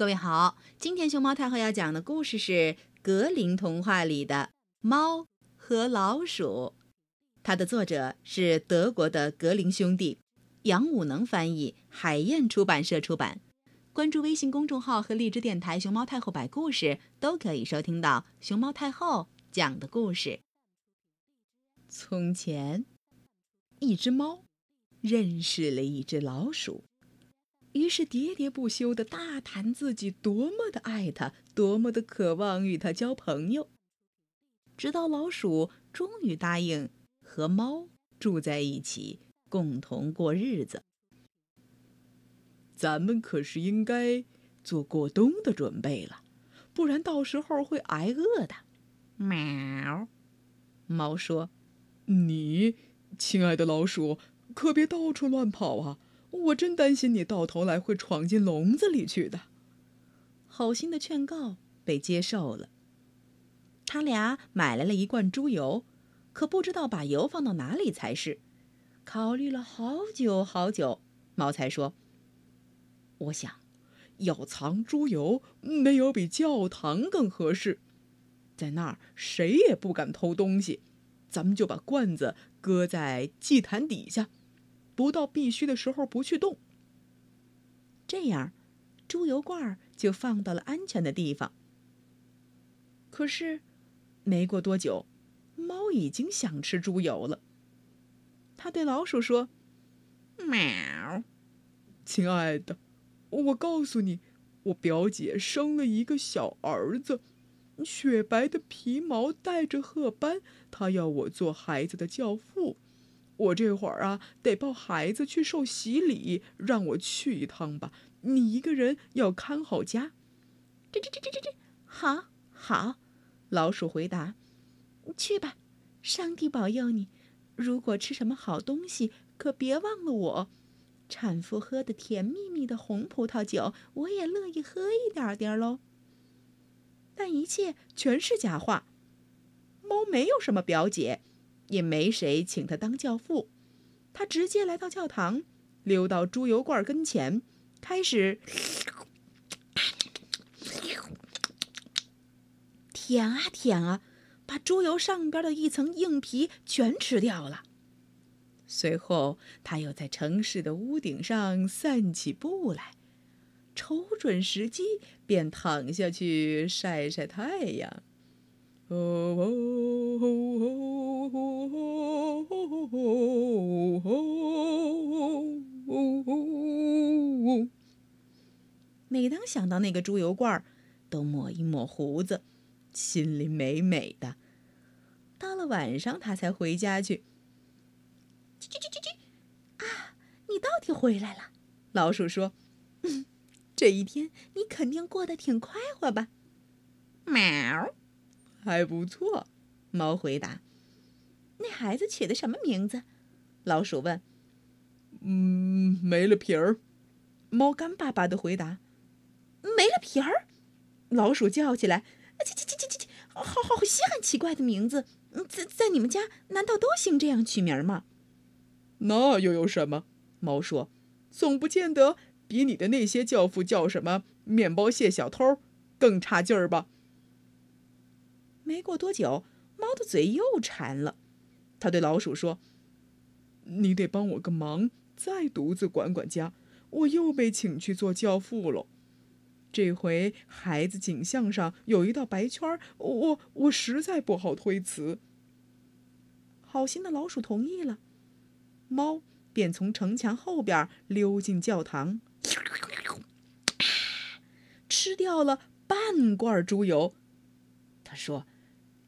各位好，今天熊猫太后要讲的故事是《格林童话》里的《猫和老鼠》，它的作者是德国的格林兄弟，杨武能翻译，海燕出版社出版。关注微信公众号和荔枝电台“熊猫太后”摆故事，都可以收听到熊猫太后讲的故事。从前，一只猫认识了一只老鼠。于是喋喋不休地大谈自己多么的爱他，多么的渴望与他交朋友，直到老鼠终于答应和猫住在一起，共同过日子。咱们可是应该做过冬的准备了，不然到时候会挨饿的。喵，猫说：“你，亲爱的老鼠，可别到处乱跑啊！”我真担心你到头来会闯进笼子里去的。好心的劝告被接受了。他俩买来了一罐猪油，可不知道把油放到哪里才是。考虑了好久好久，猫才说：“我想，要藏猪油，没有比教堂更合适。在那儿谁也不敢偷东西。咱们就把罐子搁在祭坛底下。”不到必须的时候不去动。这样，猪油罐就放到了安全的地方。可是，没过多久，猫已经想吃猪油了。它对老鼠说：“喵，亲爱的，我告诉你，我表姐生了一个小儿子，雪白的皮毛带着褐斑，她要我做孩子的教父。”我这会儿啊，得抱孩子去受洗礼，让我去一趟吧。你一个人要看好家。这这这这这，好，好。老鼠回答：“去吧，上帝保佑你。如果吃什么好东西，可别忘了我。产妇喝的甜蜜蜜的红葡萄酒，我也乐意喝一点点喽。但一切全是假话。猫没有什么表姐。”也没谁请他当教父，他直接来到教堂，溜到猪油罐跟前，开始舔啊舔啊，把猪油上边的一层硬皮全吃掉了。随后，他又在城市的屋顶上散起步来，瞅准时机便躺下去晒晒太阳。每当想到那个猪油罐，都抹一抹胡子，心里美美的。到了晚上，他才回家去。叽叽叽叽叽！啊，你到底回来了？老鼠说：“这一天你肯定过得挺快活吧？”喵。还不错，猫回答。那孩子起的什么名字？老鼠问。嗯，没了皮儿。猫干巴巴的回答。没了皮儿？老鼠叫起来。叽叽叽叽叽叽！好好稀罕奇怪的名字。在在你们家难道都兴这样取名吗？那又有什么？猫说。总不见得比你的那些教父叫什么面包屑小偷更差劲儿吧？没过多久，猫的嘴又馋了。他对老鼠说：“你得帮我个忙，再独自管管家。我又被请去做教父了。这回孩子颈项上有一道白圈，我我实在不好推辞。”好心的老鼠同意了，猫便从城墙后边溜进教堂，吃掉了半罐猪油。他说。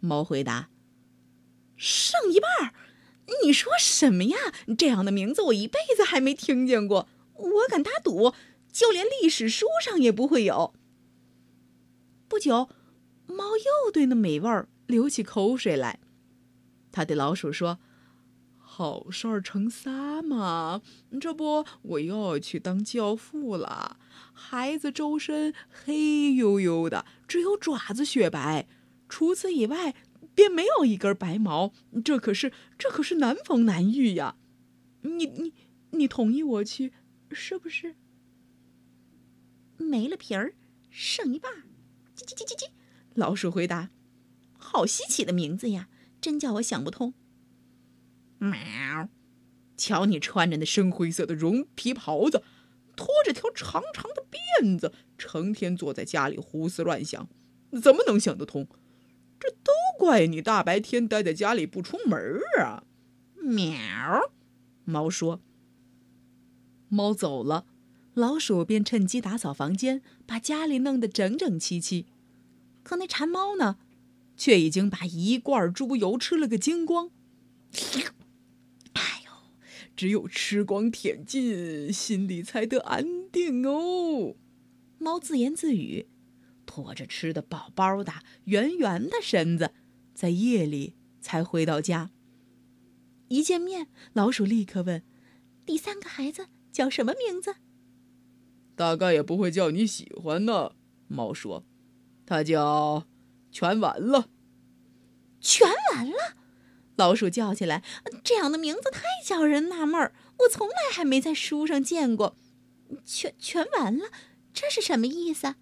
猫回答：“剩一半儿，你说什么呀？这样的名字我一辈子还没听见过。我敢打赌，就连历史书上也不会有。”不久，猫又对那美味儿流起口水来。他对老鼠说：“好事儿成仨嘛，这不我又要去当教父了。孩子周身黑黝黝的，只有爪子雪白，除此以外便没有一根白毛。这可是这可是难逢难遇呀！你你你同意我去，是不是？”没了皮儿，剩一半。叽叽叽叽叽，老鼠回答：“好稀奇的名字呀，真叫我想不通。”喵！瞧你穿着那深灰色的绒皮袍子，拖着条长长的辫子，成天坐在家里胡思乱想，怎么能想得通？这都怪你大白天待在家里不出门啊！喵！猫说：“猫走了。”老鼠便趁机打扫房间，把家里弄得整整齐齐。可那馋猫呢，却已经把一罐猪油吃了个精光。哎呦，只有吃光舔尽，心里才得安定哦。猫自言自语，拖着吃的饱饱的、圆圆的身子，在夜里才回到家。一见面，老鼠立刻问：“第三个孩子叫什么名字？”大概也不会叫你喜欢呢，猫说：“它叫全完了。”全完了，老鼠叫起来：“这样的名字太叫人纳闷儿，我从来还没在书上见过。全全完了，这是什么意思？”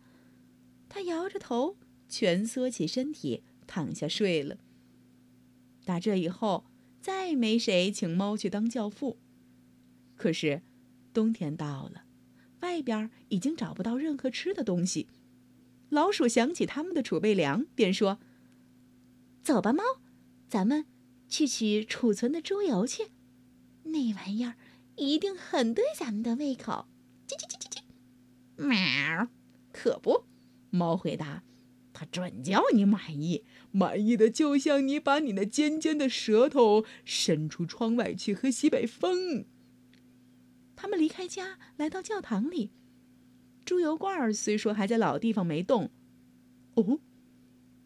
它摇着头，蜷缩起身体，躺下睡了。打这以后，再没谁请猫去当教父。可是，冬天到了。外边已经找不到任何吃的东西，老鼠想起他们的储备粮，便说：“走吧，猫，咱们去取储存的猪油去，那玩意儿一定很对咱们的胃口。”叽叽叽叽叽，喵！可不，猫回答：“它准叫你满意，满意的就像你把你那尖尖的舌头伸出窗外去喝西北风。”他们离开家，来到教堂里。猪油罐儿虽说还在老地方没动，哦，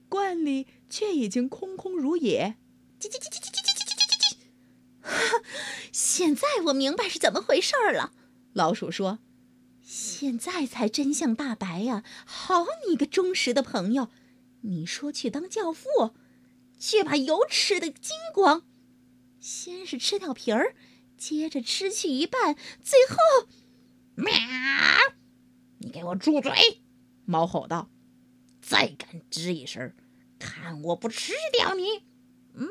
罐里却已经空空如也。叽叽叽叽叽叽叽叽叽叽叽！哈，现在我明白是怎么回事了。老鼠说：“现在才真相大白呀！好你个忠实的朋友，你说去当教父，却把油吃的精光。先是吃掉皮儿。”接着吃去一半，最后，喵！你给我住嘴！猫吼道：“再敢吱一声，看我不吃掉你！”喵！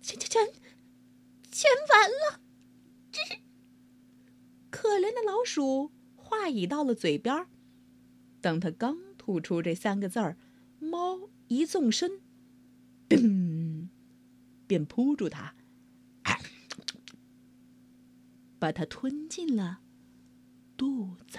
全全全全完了！可怜的老鼠，话已到了嘴边等他刚吐出这三个字儿，猫一纵身，噔，便扑住它。把它吞进了肚子。